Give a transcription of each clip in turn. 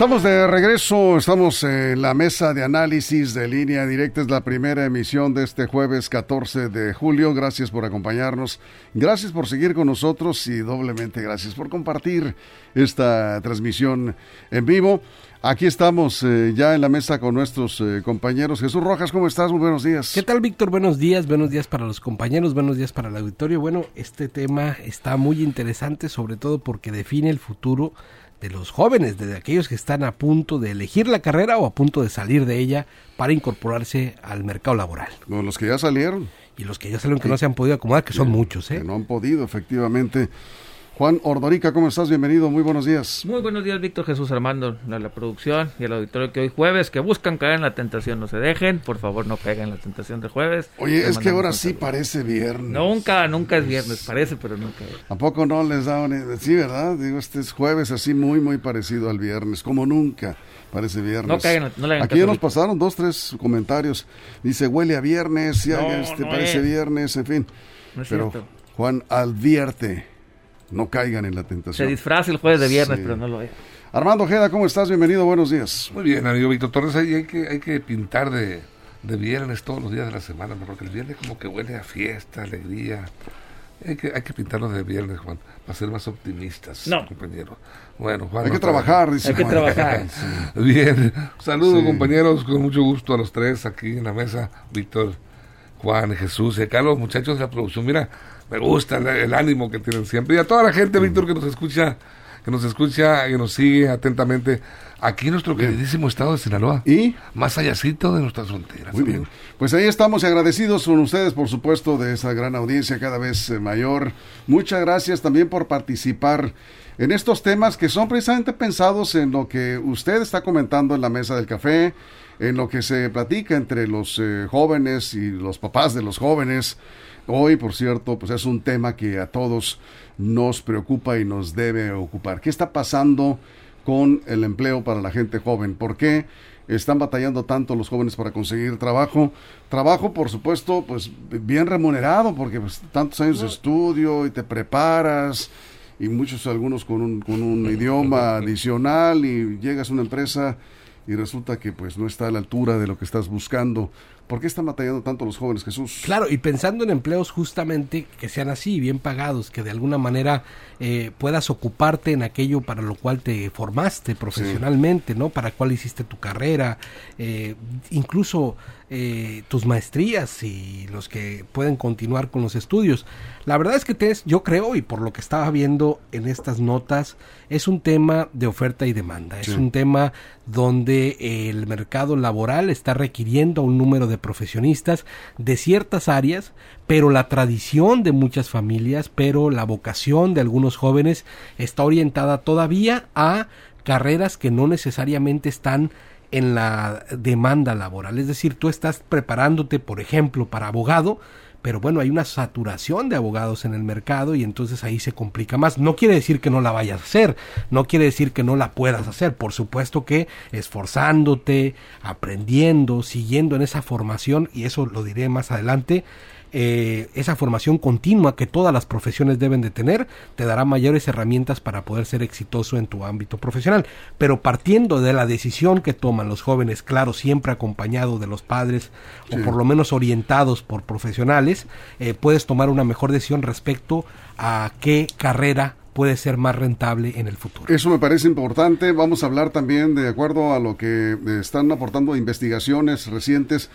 Estamos de regreso, estamos en la mesa de análisis de línea directa, es la primera emisión de este jueves 14 de julio. Gracias por acompañarnos, gracias por seguir con nosotros y doblemente gracias por compartir esta transmisión en vivo. Aquí estamos eh, ya en la mesa con nuestros eh, compañeros. Jesús Rojas, ¿cómo estás? Muy buenos días. ¿Qué tal, Víctor? Buenos días, buenos días para los compañeros, buenos días para el auditorio. Bueno, este tema está muy interesante, sobre todo porque define el futuro de los jóvenes, de aquellos que están a punto de elegir la carrera o a punto de salir de ella para incorporarse al mercado laboral. Bueno, los que ya salieron. Y los que ya salieron que no se han podido acomodar, que son muchos, ¿eh? Que no han podido, efectivamente. Juan Ordorica, ¿cómo estás? Bienvenido, muy buenos días. Muy buenos días, Víctor Jesús Armando, a la producción y al auditorio que hoy jueves, que buscan caer en la tentación, no se dejen, por favor no caigan en la tentación de jueves. Oye, es que ahora sí parece viernes. Nunca, nunca es viernes, parece, pero nunca. ¿A poco no les da un... Sí, ¿verdad? Digo, este es jueves así muy, muy parecido al viernes, como nunca parece viernes. No caigan, no le hagan Aquí ya nos pasaron dos, tres comentarios. Dice, huele a viernes, ya este, parece viernes, en fin. No es pero cierto. Juan advierte no caigan en la tentación. Se disfraza el jueves de viernes, Sí. pero no lo es. Armando Ojeda, ¿cómo estás? Bienvenido, buenos días. Muy bien, amigo Víctor Torres, ahí hay que, hay que pintar de, de viernes todos los días de la semana, porque el viernes como que huele a fiesta, alegría. Hay que, hay que pintarlo de viernes, Juan, para ser más optimistas, No. compañero. Bueno, Juan. Hay no que trabajar, dice Hay que Juan. trabajar. Bien, saludos Sí. compañeros, con mucho gusto a los tres aquí en la mesa, Víctor, Juan, Jesús y acá los muchachos de la producción. Mira, me gusta el, el ánimo que tienen siempre. Y a toda la gente, Víctor, que nos escucha, que nos escucha y nos sigue atentamente aquí en nuestro queridísimo estado de Sinaloa. Y Más allácito de nuestras fronteras. Muy bien. Pues ahí estamos y agradecidos con ustedes, por supuesto, de esa gran audiencia cada vez eh, mayor. Muchas gracias también por participar en estos temas que son precisamente pensados en lo que usted está comentando en la mesa del café, en lo que se platica entre los eh, jóvenes y los papás de los jóvenes. Hoy, por cierto, pues es un tema que a todos nos preocupa y nos debe ocupar. ¿Qué está pasando con el empleo para la gente joven? ¿Por qué están batallando tanto los jóvenes para conseguir trabajo? Trabajo, por supuesto, pues bien remunerado, porque pues, tantos años de estudio y te preparas y muchos algunos con un, con un idioma adicional y llegas a una empresa y resulta que pues no está a la altura de lo que estás buscando. ¿Por qué están batallando tanto los jóvenes, Jesús? Claro, y pensando en empleos justamente que sean así, bien pagados, que de alguna manera eh, puedas ocuparte en aquello para lo cual te formaste profesionalmente, ¿no? Para cuál hiciste tu carrera, eh, incluso eh, tus maestrías y los que pueden continuar con los estudios. La verdad es que te es- yo creo, y por lo que estaba viendo en estas notas, es un tema de oferta y demanda. Es un tema donde el mercado laboral está requiriendo a un número de profesionistas de ciertas áreas, pero la tradición de muchas familias, pero la vocación de algunos jóvenes está orientada todavía a carreras que no necesariamente están en la demanda laboral. Es decir, tú estás preparándote, por ejemplo, para abogado, pero bueno, hay una saturación de abogados en el mercado y entonces ahí se complica más. No quiere decir que no la vayas a hacer, no quiere decir que no la puedas hacer, por supuesto que esforzándote, aprendiendo, siguiendo en esa formación, y eso lo diré más adelante, eh, esa formación continua que todas las profesiones deben de tener te dará mayores herramientas para poder ser exitoso en tu ámbito profesional. Pero partiendo de la decisión que toman los jóvenes, claro, siempre acompañado de los padres Sí. o por lo menos orientados por profesionales, eh, puedes tomar una mejor decisión respecto a qué carrera puede ser más rentable en el futuro. Eso me parece importante. Vamos a hablar también, de acuerdo a lo que eh, están aportando investigaciones recientes,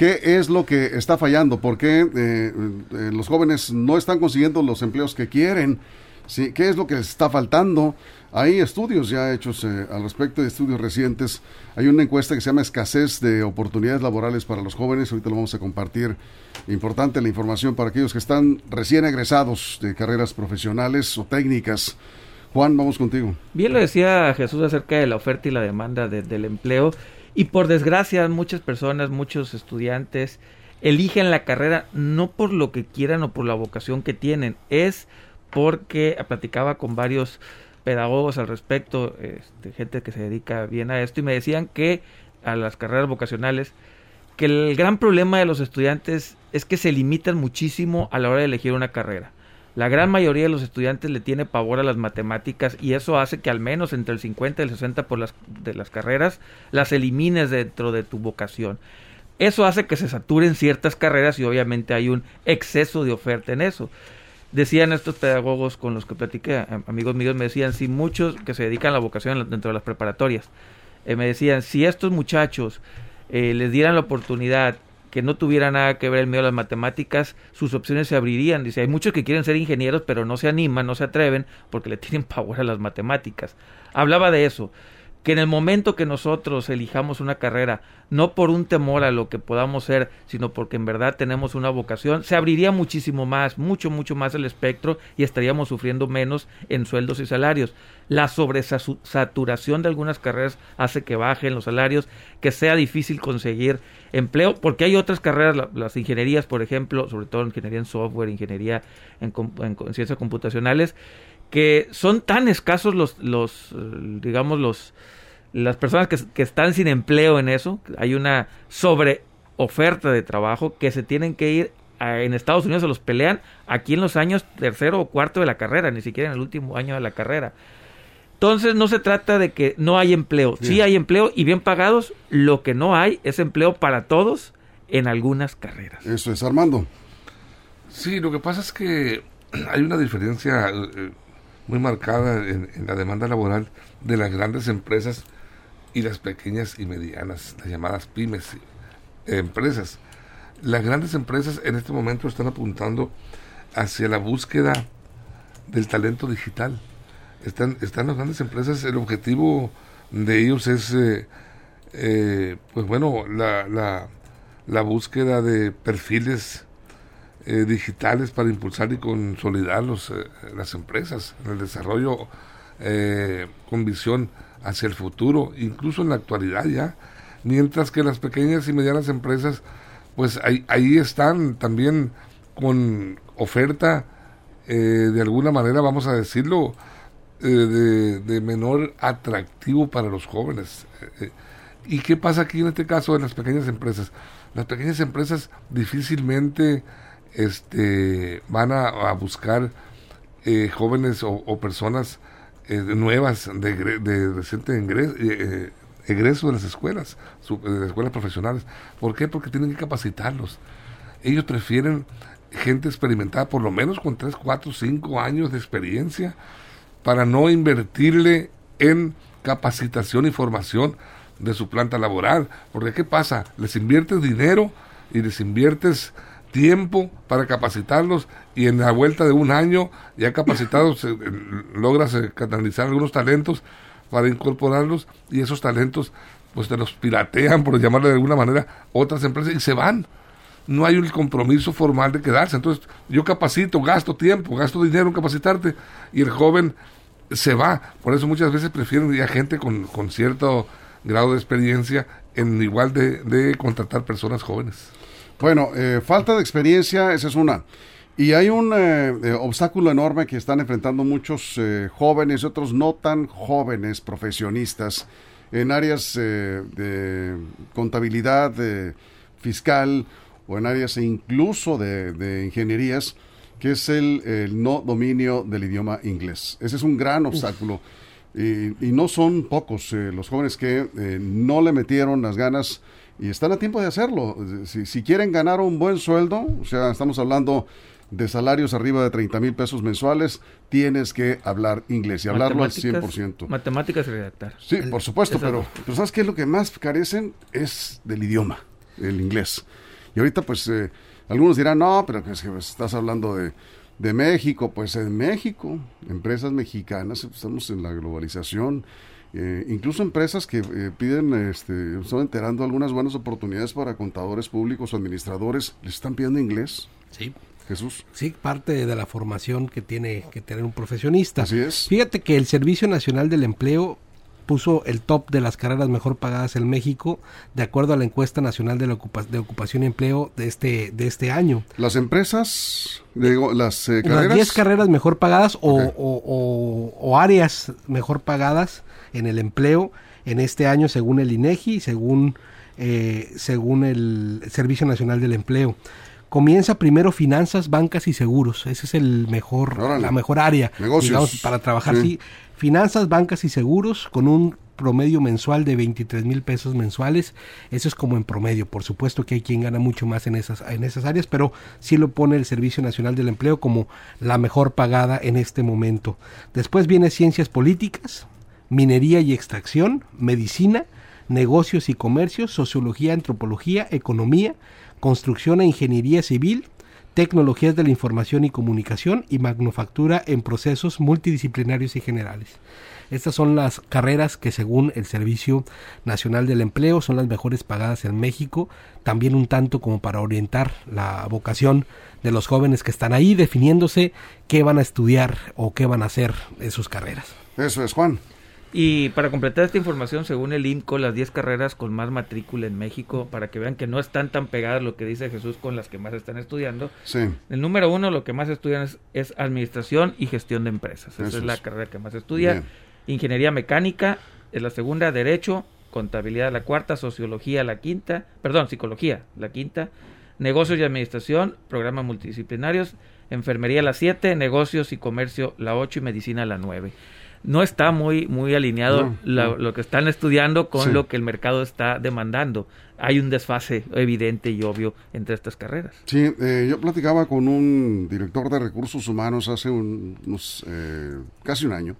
qué es lo que está fallando, por qué eh, eh, los jóvenes no están consiguiendo los empleos que quieren, ¿sí? qué es lo que está faltando. Hay estudios ya hechos eh, al respecto de estudios recientes. Hay una encuesta que se llama Escasez de oportunidades laborales para los jóvenes. Ahorita lo vamos a compartir. Importante la información para aquellos que están recién egresados de carreras profesionales o técnicas. Juan, vamos contigo. Bien lo decía Jesús acerca de la oferta y la demanda de- del empleo y por desgracia muchas personas, muchos estudiantes eligen la carrera no por lo que quieran o por la vocación que tienen, es porque platicaba con varios pedagogos al respecto, este, gente que se dedica bien a esto, y me decían que a las carreras vocacionales, que el gran problema de los estudiantes es que se limitan muchísimo a la hora de elegir una carrera. La gran mayoría de los estudiantes le tiene pavor a las matemáticas y eso hace que al menos entre el 50 y el 60 por las, de las carreras las elimines dentro de tu vocación. Eso hace que se saturen ciertas carreras y obviamente hay un exceso de oferta en eso. Decían estos pedagogos con los que platiqué, amigos míos, me decían, si muchos que se dedican a la vocación dentro de las preparatorias, eh, me decían, si estos muchachos eh, les dieran la oportunidad que no tuviera nada que ver el miedo a las matemáticas, sus opciones se abrirían. Dice, hay muchos que quieren ser ingenieros, pero no se animan, no se atreven, porque le tienen pavor a las matemáticas. Hablaba de eso que en el momento que nosotros elijamos una carrera, no por un temor a lo que podamos ser, sino porque en verdad tenemos una vocación, se abriría muchísimo más, mucho, mucho más el espectro y estaríamos sufriendo menos en sueldos y salarios. La sobresaturación de algunas carreras hace que bajen los salarios, que sea difícil conseguir empleo, porque hay otras carreras, las ingenierías, por ejemplo, sobre todo ingeniería en software, ingeniería en, en ciencias computacionales, que son tan escasos los, los digamos, los, las personas que, que están sin empleo en eso, hay una sobre oferta de trabajo que se tienen que ir en Estados Unidos se los pelean aquí en los años tercero o cuarto de la carrera, ni siquiera en el último año de la carrera. Entonces no se trata de que no hay empleo, sí hay empleo y bien pagados, lo que no hay es empleo para todos en algunas carreras. Eso es, Armando. Sí, lo que pasa es que hay una diferencia eh, muy marcada en, la demanda laboral de las grandes empresas y las pequeñas y medianas, las llamadas pymes empresas. Las grandes empresas en este momento están apuntando hacia la búsqueda del talento digital. Están, están las grandes empresas, el objetivo de ellos es, eh, eh, pues bueno, la, la, la búsqueda de perfiles eh, digitales para impulsar y consolidar los, eh, las empresas en el desarrollo eh, con visión hacia el futuro, incluso en la actualidad ya, mientras que las pequeñas y medianas empresas, pues ahí, ahí están también con oferta de alguna manera, vamos a decirlo, de, de, menor atractivo para los jóvenes. ¿Y qué pasa aquí en este caso de las pequeñas empresas? Las pequeñas empresas difícilmente este, van a, buscar eh, jóvenes o, personas eh, nuevas de, de reciente eh, egreso de las escuelas, de las escuelas profesionales. ¿Por qué? Porque tienen que capacitarlos. Ellos prefieren gente experimentada, por lo menos con 3, 4, 5 años de experiencia, para no invertirle en capacitación y formación de su planta laboral. Porque ¿qué pasa? Les inviertes dinero y les inviertes tiempo para capacitarlos y en la vuelta de un año ya capacitados eh, logras eh, canalizar algunos talentos para incorporarlos y esos talentos pues te los piratean por llamarle de alguna manera otras empresas y se van. No hay un compromiso formal de quedarse. Entonces yo capacito gasto tiempo gasto dinero en capacitarte y el joven se va. Por eso muchas veces prefieren ya gente con, con cierto grado de experiencia en igual de, de contratar personas jóvenes bueno, eh, falta de experiencia, esa es una. Y hay un eh, eh, obstáculo enorme que están enfrentando muchos jóvenes y otros no tan jóvenes profesionistas en áreas de contabilidad fiscal o en áreas incluso de, ingenierías, que es el, no dominio del idioma inglés. Ese es un gran obstáculo. Y, y, no son pocos los jóvenes que no le metieron las ganas y están a tiempo de hacerlo. Si, quieren ganar un buen sueldo, o sea, estamos hablando de salarios arriba de 30 mil pesos mensuales, tienes que hablar inglés y hablarlo al 100%. Matemáticas y redactar. Sí, por supuesto, pero, ¿sabes qué es lo que más carecen? Es del idioma, el inglés. Y ahorita, pues, eh, algunos dirán, no, pero que estás hablando de, de México. Pues en México, empresas mexicanas, estamos en la globalización eh, incluso empresas que eh, piden, este, están enterando algunas buenas oportunidades para contadores públicos o administradores, les están pidiendo inglés. Sí. Jesús. Sí, parte de la formación que tiene que tener un profesionista. Así es. Fíjate que el Servicio Nacional del Empleo puso el top de las carreras mejor pagadas en México, de acuerdo a la encuesta nacional de, la de ocupación y empleo de este, de este año. Las empresas, digo, las eh, carreras. Las 10 carreras mejor pagadas o, áreas mejor pagadas en el empleo en este año según el INEGI y según, eh, según el Servicio Nacional del Empleo comienza primero finanzas, bancas y seguros. Ese es el mejor, la mejor área para trabajar. Sí. Finanzas, bancas y seguros con un promedio mensual de 23 mil pesos mensuales. Eso es como en promedio. Por supuesto que hay quien gana mucho más en esas, en esas áreas, pero sí lo pone el Servicio Nacional del Empleo como la mejor pagada en este momento. Después viene ciencias políticas, minería y extracción, medicina, negocios y comercios, sociología, antropología, economía, construcción e ingeniería civil, tecnologías de la información y comunicación y manufactura en procesos multidisciplinarios y generales. Estas son las carreras que según el Servicio Nacional del Empleo son las mejores pagadas en México, también un tanto como para orientar la vocación de los jóvenes que están ahí definiéndose qué van a estudiar o qué van a hacer en sus carreras. Eso es, Juan. Y para completar esta información, según el INCO, las 10 carreras con más matrícula en México, para que vean que no están tan pegadas lo que dice Jesús con las que más están estudiando. Sí. El número uno, lo que más estudian es, administración y gestión de empresas. Esa es la carrera que más estudia. Ingeniería mecánica es la segunda, derecho, contabilidad la cuarta, sociología la quinta, perdón, psicología la quinta, negocios y administración, programas multidisciplinarios, enfermería la siete, negocios y comercio la ocho y medicina la nueve no está muy, muy alineado lo que están estudiando con lo que el mercado está demandando. Hay un desfase evidente y obvio entre estas carreras. Sí, eh, yo platicaba con un director de recursos humanos hace unos, eh, casi un año.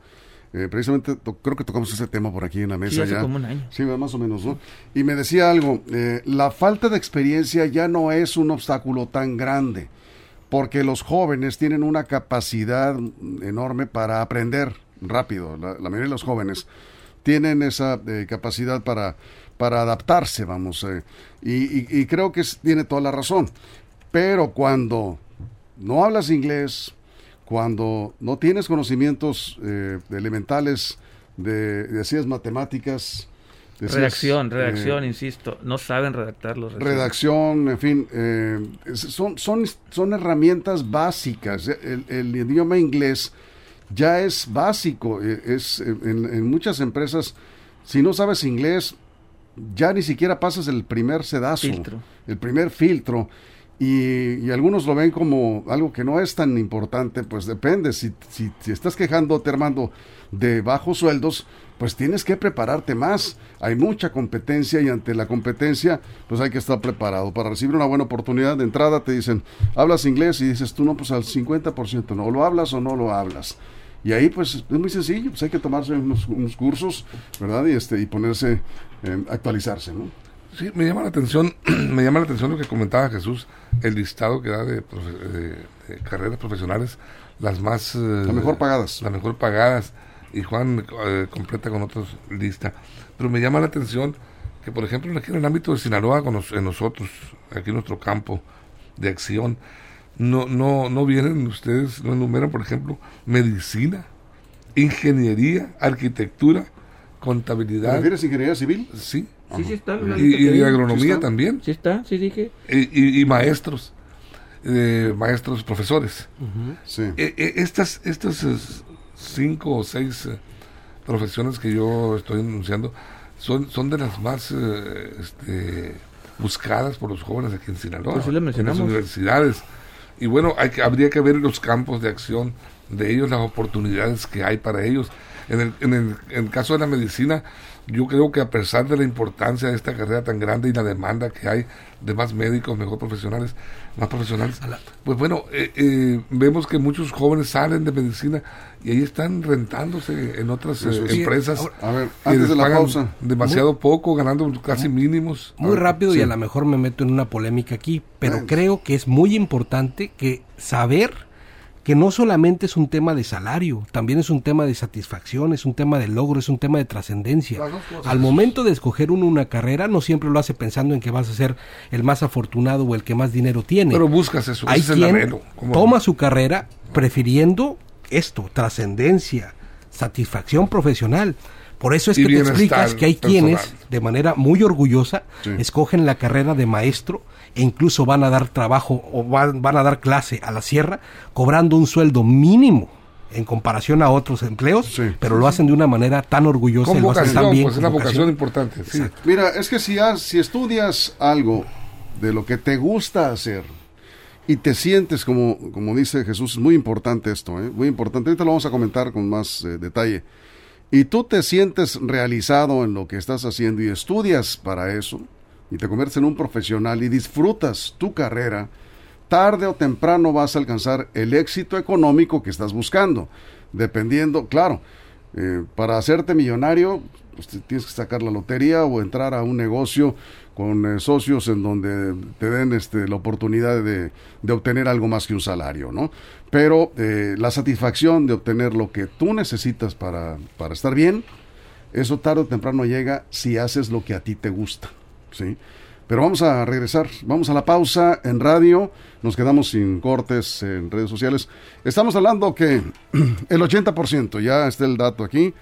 Eh, precisamente creo que tocamos ese tema por aquí en la mesa sí, hace ya. como un año. Sí, más o menos, ¿no? Y me decía algo, la falta de experiencia ya no es un obstáculo tan grande, porque los jóvenes tienen una capacidad enorme para aprender rápido. La, mayoría de los jóvenes tienen esa eh, capacidad para, para adaptarse, vamos. Eh, y, creo que tiene toda la razón. Pero cuando no hablas inglés, cuando no tienes conocimientos eh, elementales de, de matemáticas, redacción, redacción, insisto, no saben redactar los Redacción, en fin, son, son, son herramientas básicas. el, idioma inglés ya es básico. Eh, es en, muchas empresas, si no sabes inglés, ya ni siquiera pasas el primer sedazo, el primer filtro. Y, algunos lo ven como algo que no es tan importante, pues depende. Si, si, si estás quejándote, Armando, de bajos sueldos, pues tienes que prepararte más. Hay mucha competencia y ante la competencia, pues hay que estar preparado. Para recibir una buena oportunidad de entrada, te dicen, hablas inglés y dices tú no, pues al 50%, no, lo hablas o no lo hablas. Y ahí pues es muy sencillo, pues hay que tomarse unos, cursos, ¿verdad? Y este y ponerse, eh, actualizarse, ¿no? Sí, me llama la atención, me llama la atención lo que comentaba Jesús, el listado que da de, carreras profesionales, las más... las mejor pagadas. Las mejor pagadas, y Juan eh, completa con otros lista. Pero me llama la atención que, por ejemplo, aquí en el ámbito de Sinaloa, con en nosotros, aquí en nuestro campo de acción, no, no, no vienen ustedes, no enumeran, por ejemplo, medicina, ingeniería, arquitectura, contabilidad. ¿Refieres ingeniería civil? Sí. Sí, sí está. Y, agronomía también. Sí está, sí dije. Y, maestros, eh, maestros, profesores. sí. E, e, estas, estas cinco o seis eh, profesiones que yo estoy anunciando son, son de las más eh, este, buscadas por los jóvenes aquí en Sinaloa. Pues en las universidades. Y bueno, hay habría que ver los campos de acción de ellos, las oportunidades que hay para ellos. En el, en el, en el caso de la medicina, yo creo que a pesar de la importancia de esta carrera tan grande y la demanda que hay de más médicos, mejor profesionales, más profesionales, pues bueno, eh, eh, vemos que muchos jóvenes salen de medicina y ahí están rentándose en otras eh, empresas. a ver, antes de la pausa. Demasiado poco, ganando casi mínimos. Muy rápido y a lo mejor me meto en una polémica aquí, pero creo que es muy importante que saber que no solamente es un tema de salario, también es un tema de satisfacción, es un tema de logro, es un tema de trascendencia. Al momento de escoger uno una carrera, no siempre lo hace pensando en que vas a ser el más afortunado o el que más dinero tiene. Pero buscas eso. Hay quien toma su carrera prefiriendo esto, trascendencia, satisfacción profesional. Por eso es que te explicas que hay personal. quienes, de manera muy orgullosa, Sí. escogen la carrera de maestro e incluso van a dar trabajo o van, van a dar clase a la sierra cobrando un sueldo mínimo en comparación a otros empleos, Sí. pero lo hacen de una manera tan orgullosa y lo hacen tan bien. pues es una vocación vocación. importante. Sí. Mira, es que si, has- si estudias algo de lo que te gusta hacer y te sientes, como, como dice Jesús, es muy importante esto, ¿eh? muy importante, ahorita lo vamos a comentar con más eh, detalle, y tú te sientes realizado en lo que estás haciendo y estudias para eso, y te conviertes en un profesional y disfrutas tu carrera, tarde o temprano vas a alcanzar el éxito económico que estás buscando, dependiendo, claro, eh, para hacerte millonario, pues, tienes que sacar la lotería o entrar a un negocio con eh, socios en donde te den este, la oportunidad de, de obtener algo más que un salario, ¿no? Pero eh, la satisfacción de obtener lo que tú necesitas para, para estar bien, eso tarde o temprano llega si haces lo que a ti te gusta, ¿sí? Pero vamos a regresar, vamos a la pausa en radio, nos quedamos sin cortes en redes sociales. Estamos hablando que el 80%, ya está el dato aquí,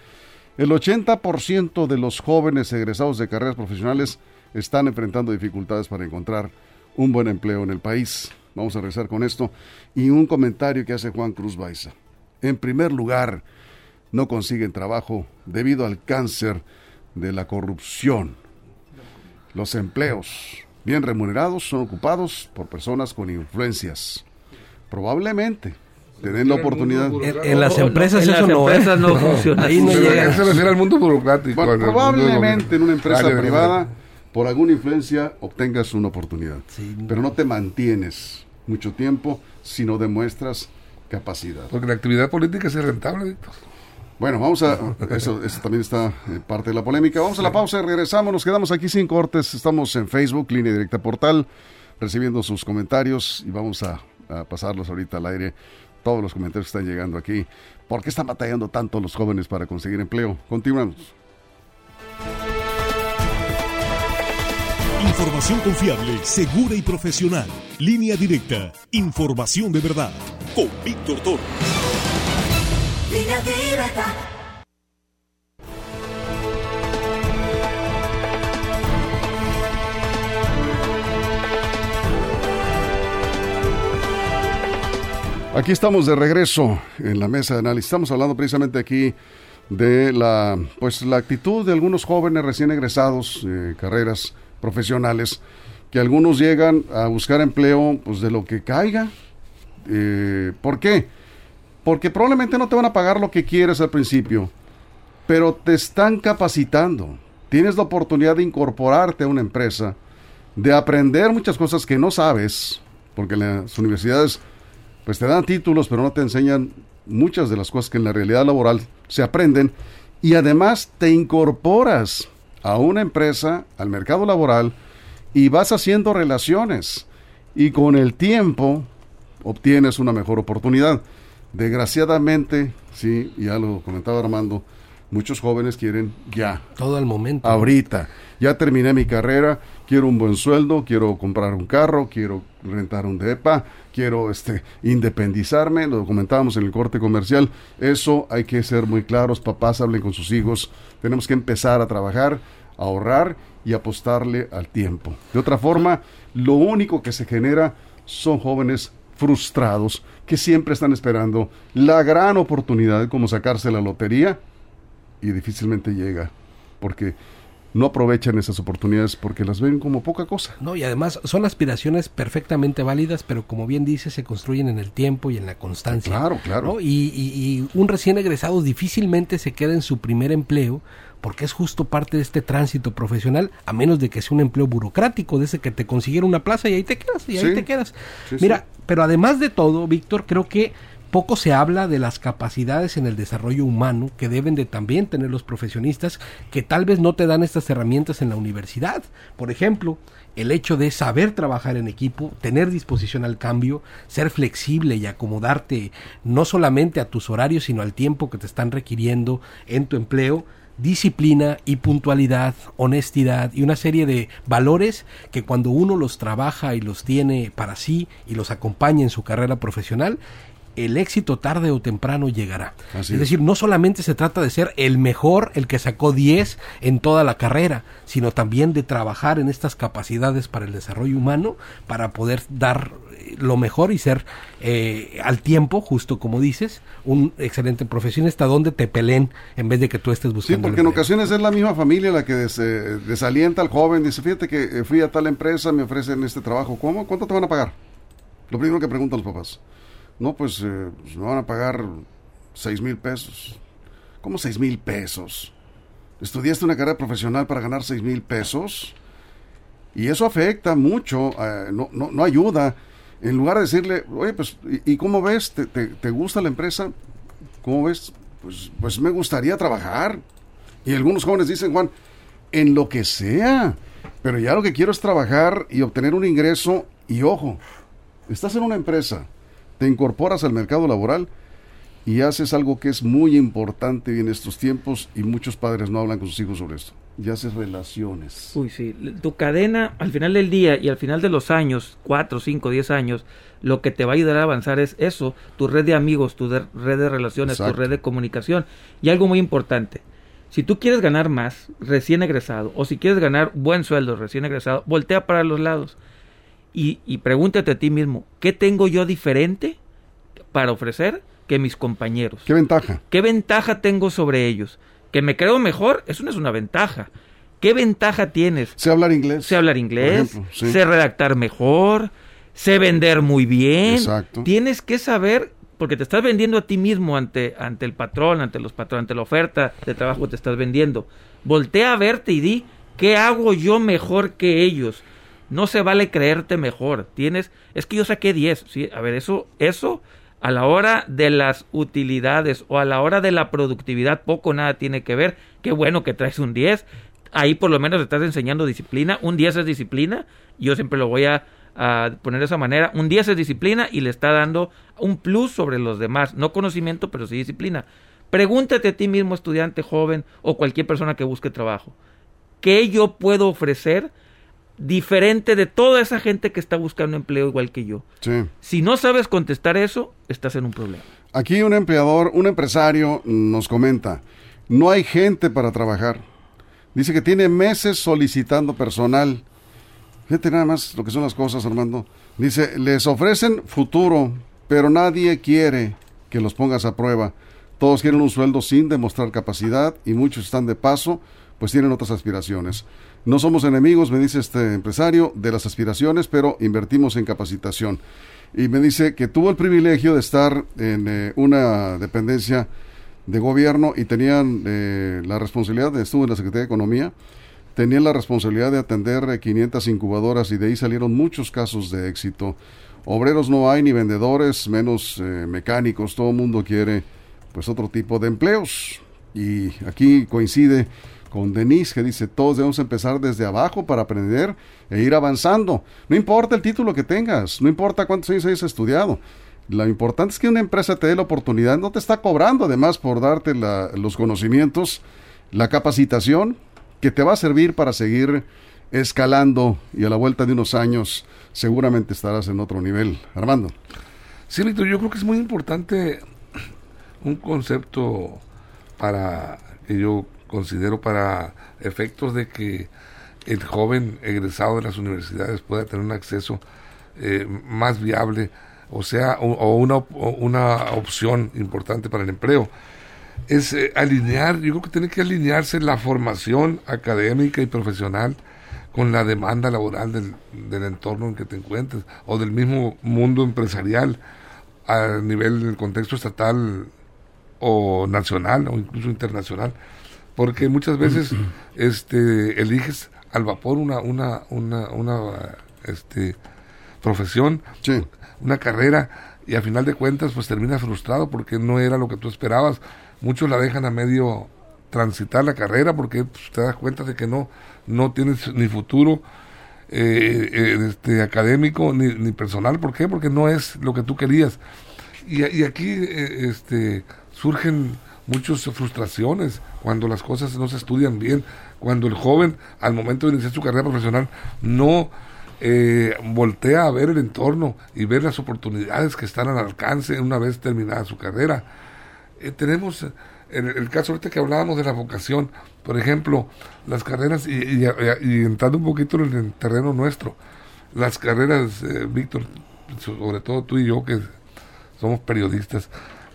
el 80% de los jóvenes egresados de carreras profesionales están enfrentando dificultades para encontrar un buen empleo en el país. Vamos a regresar con esto. Y un comentario que hace Juan Cruz Baiza. En primer lugar, no consiguen trabajo debido al cáncer de la corrupción. Los empleos bien remunerados son ocupados por personas con influencias. Probablemente te den la oportunidad. En, en las No, no, empresas en eso las no, ¿eh? empresas no funciona Ahí no llega. se refiere al mundo burocrático. Bueno, al mundo probablemente en una empresa área de- privada, por alguna influencia, obtengas una oportunidad. Sí. Pero no te mantienes mucho tiempo si no demuestras capacidad. Porque la actividad política es rentable, Víctor. Bueno, vamos a. Eso, eso también está eh, parte de la polémica. Vamos a la pausa y regresamos. Nos quedamos aquí sin cortes. Estamos en Facebook, Línea Directa Portal, recibiendo sus comentarios y vamos a, a pasarlos ahorita al aire. Todos los comentarios que están llegando aquí. ¿Por qué están batallando tanto los jóvenes para conseguir empleo? Continuamos. Información confiable, segura y profesional. Línea directa. Información de verdad. Con Víctor Toro. Aquí estamos de regreso en la mesa de análisis. Estamos hablando precisamente aquí de la, pues, la actitud de algunos jóvenes recién egresados, eh, carreras profesionales, que algunos llegan a buscar empleo pues, de lo que caiga. Eh, ¿Por qué? Porque probablemente no te van a pagar lo que quieres al principio, pero te están capacitando. Tienes la oportunidad de incorporarte a una empresa, de aprender muchas cosas que no sabes, porque las universidades pues te dan títulos, pero no te enseñan muchas de las cosas que en la realidad laboral se aprenden y además te incorporas a una empresa, al mercado laboral y vas haciendo relaciones y con el tiempo obtienes una mejor oportunidad. Desgraciadamente, sí, ya lo comentaba Armando, muchos jóvenes quieren ya, Todo al momento. ahorita. Ya terminé mi carrera, quiero un buen sueldo, quiero comprar un carro, quiero rentar un depa, quiero este independizarme, lo comentábamos en el corte comercial. Eso hay que ser muy claros, papás hablen con sus hijos. Tenemos que empezar a trabajar, a ahorrar y apostarle al tiempo. De otra forma, lo único que se genera son jóvenes frustrados que siempre están esperando la gran oportunidad como sacarse la lotería y difícilmente llega porque no aprovechan esas oportunidades porque las ven como poca cosa. No, y además son aspiraciones perfectamente válidas, pero como bien dice, se construyen en el tiempo y en la constancia. Claro, claro. ¿no? Y, y- y un recién egresado difícilmente se queda en su primer empleo porque es justo parte de este tránsito profesional, a menos de que sea un empleo burocrático, de ese que te consiguieron una plaza y ahí te quedas, y ahí Sí. te quedas. Sí, Mira, sí. pero además de todo, Víctor, creo que poco se habla de las capacidades en el desarrollo humano que deben de también tener los profesionistas que tal vez no te dan estas herramientas en la universidad. Por ejemplo, el hecho de saber trabajar en equipo, tener disposición al cambio, ser flexible y acomodarte no solamente a tus horarios, sino al tiempo que te están requiriendo en tu empleo, disciplina y puntualidad, honestidad y una serie de valores que cuando uno los trabaja y los tiene para sí y los acompaña en su carrera profesional, el éxito tarde o temprano llegará. Así es decir, no solamente se trata de ser el mejor, el que sacó 10 en toda la carrera, sino también de trabajar en estas capacidades para el desarrollo humano, para poder dar eh, lo mejor y ser eh, al tiempo, justo como dices, un excelente profesionista donde te peleen en vez de que tú estés Sí, buscando. porque el en ocasiones es la misma familia la que des- eh, desalienta al joven. Dice, fíjate que eh, fui a tal empresa, me ofrecen este trabajo. ¿Cómo? ¿Cuánto te van a pagar? Lo primero que preguntan los papás. No, pues, eh, pues, me van a pagar seis mil pesos. ¿Cómo seis mil pesos? ¿Estudiaste una carrera profesional para ganar seis mil pesos? Y eso afecta mucho, eh, no, no, no ayuda. En lugar de decirle, oye, pues, ¿y, y cómo ves? ¿Te, te, te gusta la empresa? ¿Cómo ves? Pues, pues me gustaría trabajar. Y algunos jóvenes dicen, Juan, en lo que sea. Pero ya lo que quiero es trabajar y obtener un ingreso. Y ojo, estás en una empresa, te incorporas al mercado laboral y haces algo que es muy importante en estos tiempos y muchos padres no hablan con sus hijos sobre esto. Y haces relaciones. Uy, sí. Tu cadena, al final del día y al final de los años, 4, 5, 10 años, lo que te va a ayudar a avanzar es eso, tu red de amigos, tu de- red de relaciones, Exacto. tu red de comunicación. Y algo muy importante, si tú quieres ganar más recién egresado, o si quieres ganar buen sueldo recién egresado, voltea para los lados y, y pregúntate a ti mismo, ¿qué tengo yo diferente para ofrecer que mis compañeros? ¿Qué ventaja? ¿Qué ventaja tengo sobre ellos? ¿Que me creo mejor? Eso no es una ventaja. ¿Qué ventaja tienes? Sé hablar inglés. Sé hablar inglés, Por ejemplo, sí. sé redactar mejor, sé vender muy bien. Exacto. Tienes que saber, porque te estás vendiendo a ti mismo ante, ante el patrón, ante los patrones, ante la oferta de trabajo que te estás vendiendo. Voltea a verte y di, ¿qué hago yo mejor que ellos? No se vale creerte mejor. Tienes, es que yo saqué 10, ¿sí? A ver, eso, eso a la hora de las utilidades o a la hora de la productividad poco nada tiene que ver. Qué bueno que traes un 10. Ahí por lo menos estás enseñando disciplina. Un 10 es disciplina. Yo siempre lo voy a, a poner de esa manera. Un 10 es disciplina y le está dando un plus sobre los demás. No conocimiento, pero sí disciplina. Pregúntate a ti mismo, estudiante joven o cualquier persona que busque trabajo. ¿Qué yo puedo ofrecer diferente de toda esa gente que está buscando empleo igual que yo? Sí. Si no sabes contestar eso, estás en un problema. Aquí un empleador, un empresario nos comenta, no hay gente para trabajar. Dice que tiene meses solicitando personal. Fíjate nada más lo que son las cosas, Armando. Dice, les ofrecen futuro, pero nadie quiere que los pongas a prueba. Todos quieren un sueldo sin demostrar capacidad y muchos están de paso, pues tienen otras aspiraciones. No somos enemigos, me dice este empresario, de las aspiraciones, pero invertimos en capacitación. Y me dice que tuvo el privilegio de estar en eh, una dependencia de gobierno y tenían eh, la responsabilidad, de, estuvo en la Secretaría de Economía, tenían la responsabilidad de atender eh, 500 incubadoras y de ahí salieron muchos casos de éxito. Obreros no hay ni vendedores, menos eh, mecánicos, todo el mundo quiere pues otro tipo de empleos. Y aquí coincide con Denise que dice, todos debemos empezar desde abajo para aprender e ir avanzando. No importa el título que tengas, no importa cuántos años hayas estudiado. Lo importante es que una empresa te dé la oportunidad, no te está cobrando además por darte los conocimientos, la capacitación que te va a servir para seguir escalando y a la vuelta de unos años seguramente estarás en otro nivel. Armando. Sí, Víctor, yo creo que es muy importante un concepto para que yo considero para efectos de que el joven egresado de las universidades pueda tener un acceso eh, más viable, o sea, o, una, o una opción importante para el empleo. Es eh, alinear, yo creo que tiene que alinearse la formación académica y profesional con la demanda laboral del, del entorno en que te encuentres o del mismo mundo empresarial a nivel del contexto estatal o nacional o incluso internacional porque muchas veces este eliges al vapor una una una una este profesión Sí. una carrera y a final de cuentas pues terminas frustrado porque no era lo que tú esperabas muchos la dejan a medio transitar la carrera porque pues, te das cuenta de que no no tienes ni futuro eh, eh, este académico ni, ni personal ¿por qué? porque no es lo que tú querías y, y aquí eh, este surgen muchas frustraciones cuando las cosas no se estudian bien cuando el joven al momento de iniciar su carrera profesional no eh, voltea a ver el entorno y ver las oportunidades que están al alcance una vez terminada su carrera. Eh, tenemos eh, el, el caso ahorita que hablábamos de la vocación, por ejemplo, las carreras, y, entrando un poquito en el terreno nuestro, las carreras, eh, Víctor, sobre todo tú y yo que somos periodistas,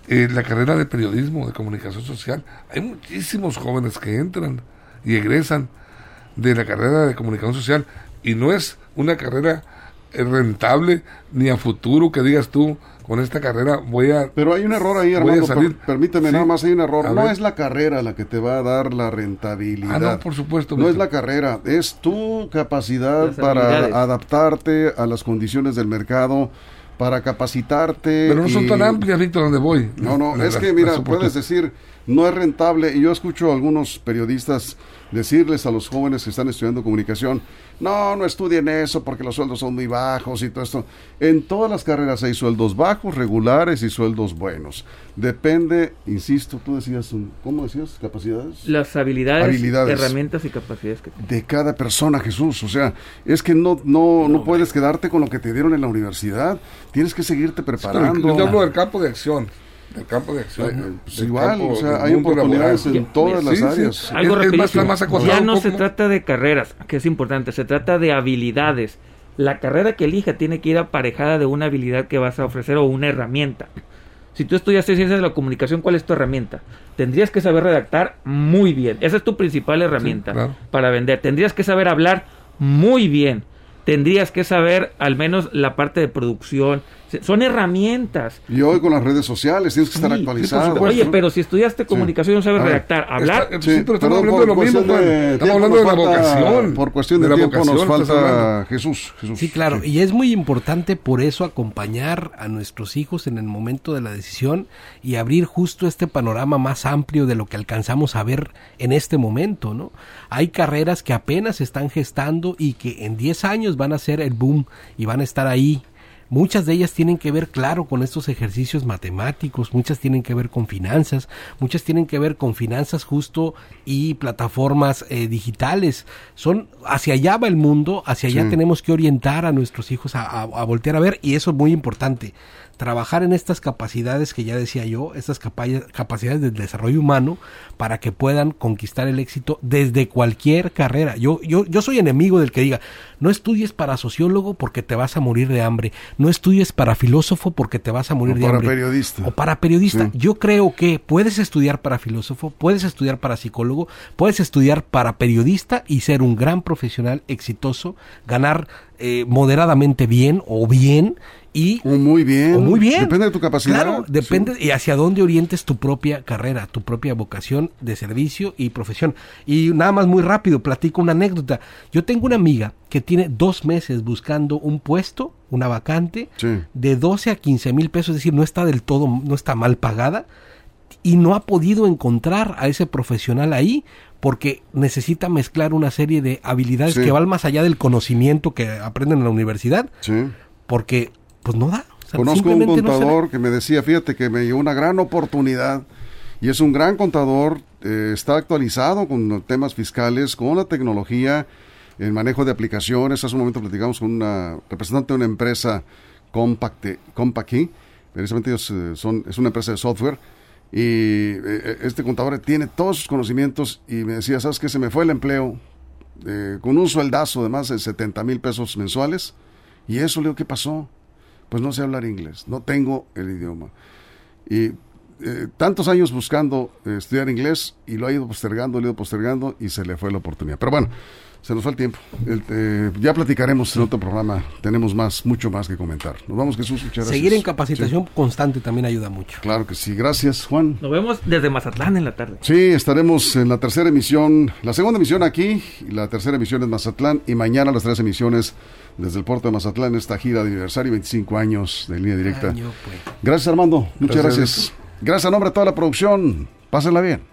eh, la carrera de periodismo, de comunicación social, hay muchísimos jóvenes que entran y egresan de la carrera de comunicación social y no es una carrera eh, rentable ni a futuro que digas tú con esta carrera voy a Pero hay un error ahí, Voy a Armando. salir. per- permíteme, Sí. nada más hay un error. No es la carrera la que te va a dar la rentabilidad. Ah, no, por supuesto, No es la carrera, es tu capacidad para adaptarte a las condiciones del mercado, para capacitarte. pero no son tan amplias Víctor donde voy No, no, es que mira, puedes decir, no es rentable, y yo escucho a algunos periodistas decirles a los jóvenes que están estudiando comunicación, no, no estudien eso porque los sueldos son muy bajos y todo esto. En todas las carreras hay sueldos bajos, regulares y sueldos buenos. Depende, insisto, tú decías, un- ¿cómo decías? ¿Capacidades? Las habilidades, Habilidades. herramientas y capacidades que de cada persona, Jesús. O sea, es que no, no, no puedes quedarte con lo que te dieron en la universidad. Tienes que seguirte preparando. yo hablo del campo de acción del campo de acción pues igual, campo o sea, hay oportunidades laboral. en todas las Sí, sí. áreas. Algo Es- es más- ya no se trata de carreras, que es importante, se trata de habilidades. La carrera que elija tiene que ir aparejada de una habilidad que vas a ofrecer o una herramienta. Si tú estudias ciencias de la comunicación, ¿cuál es tu herramienta? Tendrías que saber redactar muy bien. Esa es tu principal herramienta claro. para vender. Tendrías que saber hablar muy bien. Tendrías que saber al menos la parte de producción. Son herramientas. Y hoy con las redes sociales tienes que estar Sí, actualizado. supuesto. Oye, ¿no? pero si estudiaste comunicación y no sabes A ver, redactar, hablar, Está- Sí, sí, pero estamos hablando de lo por mismo, cuestión Juan. de Estamos hablando de la nos vocación. Por cuestión de, la tiempo nos vocación estás falta. Jesús, Jesús. Sí, claro, y es muy importante por eso acompañar a nuestros hijos en el momento de la decisión y abrir justo este panorama más amplio de lo que alcanzamos a ver en este momento, ¿no? Hay carreras que apenas se están gestando y que en 10 años van a ser el boom y van a estar ahí. Muchas de ellas tienen que ver, claro, con estos ejercicios matemáticos, muchas tienen que ver con finanzas, muchas tienen que ver con finanzas justo y plataformas eh, digitales. Son hacia allá va el mundo, hacia allá Sí. tenemos que orientar a nuestros hijos a, a- a voltear a ver y eso es muy importante. Trabajar en estas capacidades que ya decía yo, estas capa- capacidades del desarrollo humano para que puedan conquistar el éxito desde cualquier carrera. Yo, yo, yo soy enemigo del que diga, no estudies para sociólogo porque te vas a morir de hambre, no estudies para filósofo porque te vas a morir O de para hambre. periodista. O para periodista. Sí. Yo creo que puedes estudiar para filósofo, puedes estudiar para psicólogo, puedes estudiar para periodista y ser un gran profesional exitoso, ganar eh, moderadamente bien o bien y O muy bien. o muy bien. Depende de tu capacidad. Claro, depende y hacia dónde orientes tu propia carrera, tu propia vocación de servicio y profesión. Y nada más muy rápido, platico una anécdota. Yo tengo una amiga que tiene dos meses buscando un puesto, una vacante, Sí. de 12 a 15 mil pesos, es decir, no está del todo, no está mal pagada, y no ha podido encontrar a ese profesional ahí porque necesita mezclar una serie de habilidades Sí. que van más allá del conocimiento que aprenden en la universidad, Sí. porque pues no da. O sea, Conozco un no contador que me decía, fíjate que me llegó una gran oportunidad y es un gran contador, eh, está actualizado con temas fiscales, con la tecnología, el manejo de aplicaciones. Hace un momento platicamos con una representante de una empresa Compact, Compaqui, precisamente ellos eh, son, es una empresa de software y eh, este contador tiene todos sus conocimientos y me decía, ¿sabes qué? Se me fue el empleo eh, con un sueldazo de más de 70 mil pesos mensuales y eso le digo, ¿qué pasó? Pues no sé hablar inglés, no tengo el idioma. Y eh, tantos años buscando eh, estudiar inglés y lo ha ido postergando, lo ha ido postergando y se le fue la oportunidad. Pero bueno, se nos fue el tiempo. El, eh, ya platicaremos en otro programa. Tenemos más, mucho más que comentar. Nos vamos, Jesús. Muchas gracias. Seguir en capacitación Sí, constante también ayuda mucho. claro que sí. Gracias, Juan. nos vemos desde Mazatlán en la tarde. Sí, estaremos en la tercera emisión, la segunda emisión aquí, y la tercera emisión en Mazatlán y mañana las tres emisiones desde el puerto de Mazatlán, esta gira de aniversario, 25 años de línea directa. Año, pues. Gracias Armando, muchas Gracias, gracias. Gracias a nombre de toda la producción. Pásenla bien.